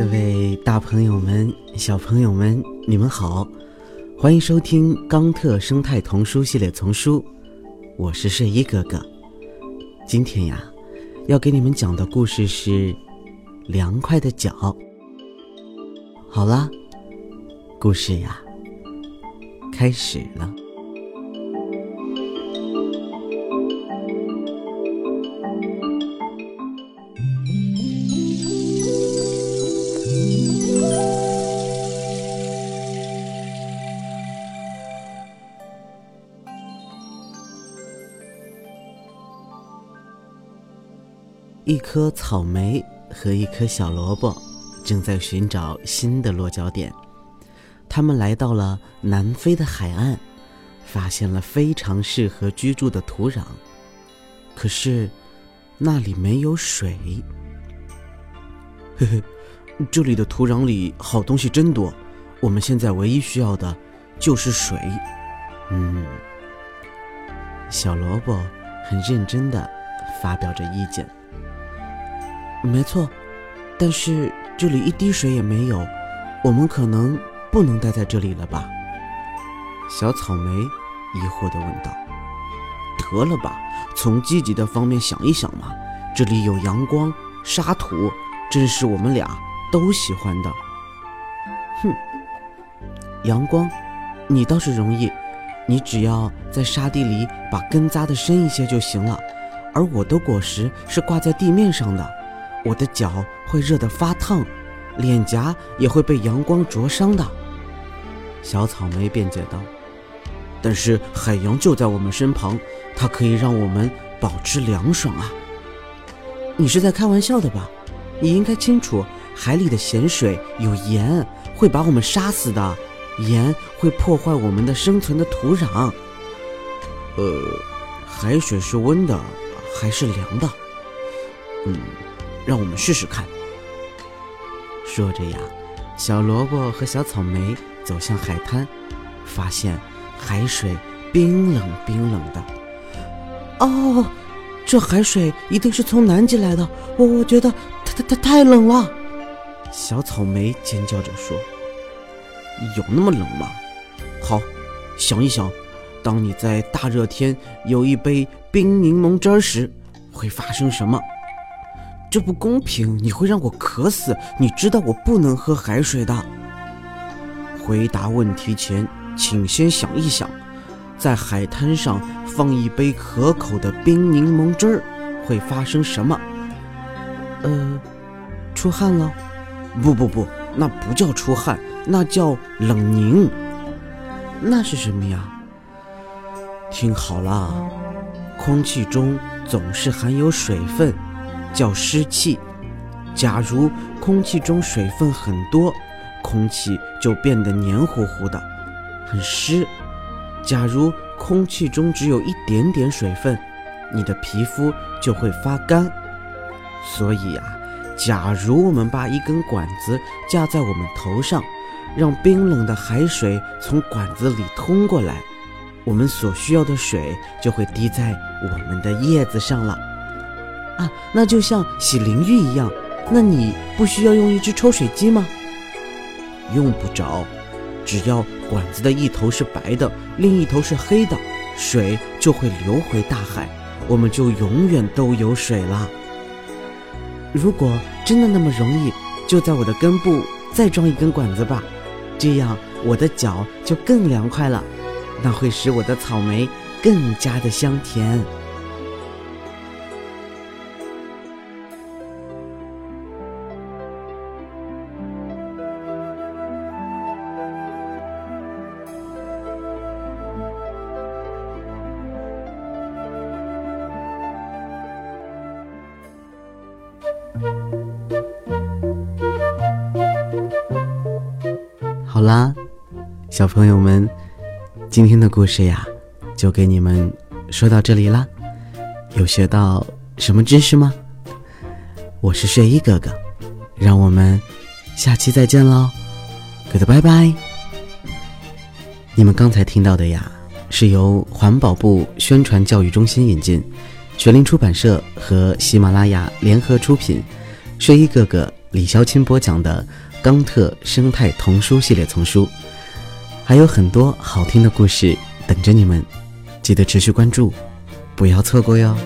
各位大朋友们、小朋友们，你们好，欢迎收听《冈特生态童书系列丛书》，我是睡衣哥哥。今天呀，要给你们讲的故事是《凉快的脚》。好啦，故事呀，开始了。一颗草莓和一颗小萝卜正在寻找新的落脚点。他们来到了南非的海岸，发现了非常适合居住的土壤。可是，那里没有水。嘿嘿，这里的土壤里好东西真多。我们现在唯一需要的，就是水。嗯，小萝卜很认真的发表着意见。没错，但是这里一滴水也没有，我们可能不能待在这里了吧？小草莓疑惑地问道。得了吧，从积极的方面想一想嘛，这里有阳光、沙土，正是我们俩都喜欢的。哼，阳光，你倒是容易，你只要在沙地里把根扎得深一些就行了，而我的果实是挂在地面上的。我的脚会热得发烫，脸颊也会被阳光灼伤的。小草莓辩解道：“但是海洋就在我们身旁，它可以让我们保持凉爽啊！”你是在开玩笑的吧？你应该清楚，海里的咸水有盐，会把我们杀死的。盐会破坏我们的生存的土壤。呃，海水是温的还是凉的？嗯。让我们试试看。说着呀，小萝卜和小草莓走向海滩，发现海水冰冷冰冷的。哦，这海水一定是从南极来的。我我觉得它它它太冷了。小草莓尖叫着说：“有那么冷吗？”好，想一想，当你在大热天有一杯冰柠檬汁时，会发生什么？这不公平！你会让我渴死。你知道我不能喝海水的。回答问题前，请先想一想，在海滩上放一杯可口的冰柠檬汁儿，会发生什么？呃，出汗了？不不不，那不叫出汗，那叫冷凝。那是什么呀？听好了，空气中总是含有水分。叫湿气。假如空气中水分很多，空气就变得黏糊糊的，很湿；假如空气中只有一点点水分，你的皮肤就会发干。所以啊，假如我们把一根管子架在我们头上，让冰冷的海水从管子里通过来，我们所需要的水就会滴在我们的叶子上了。啊，那就像洗淋浴一样，那你不需要用一只抽水机吗？用不着，只要管子的一头是白的，另一头是黑的，水就会流回大海，我们就永远都有水了。如果真的那么容易，就在我的根部再装一根管子吧，这样我的脚就更凉快了，那会使我的草莓更加的香甜。好啦，小朋友们，今天的故事呀，就给你们说到这里啦。有学到什么知识吗？我是睡衣哥哥，让我们下期再见喽，哥哥拜拜。你们刚才听到的呀，是由环保部宣传教育中心引进，学林出版社和喜马拉雅联合出品。睡衣哥哥李潇钦播讲的《冈特生态童书系列丛书》，还有很多好听的故事等着你们，记得持续关注，不要错过哟。